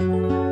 Música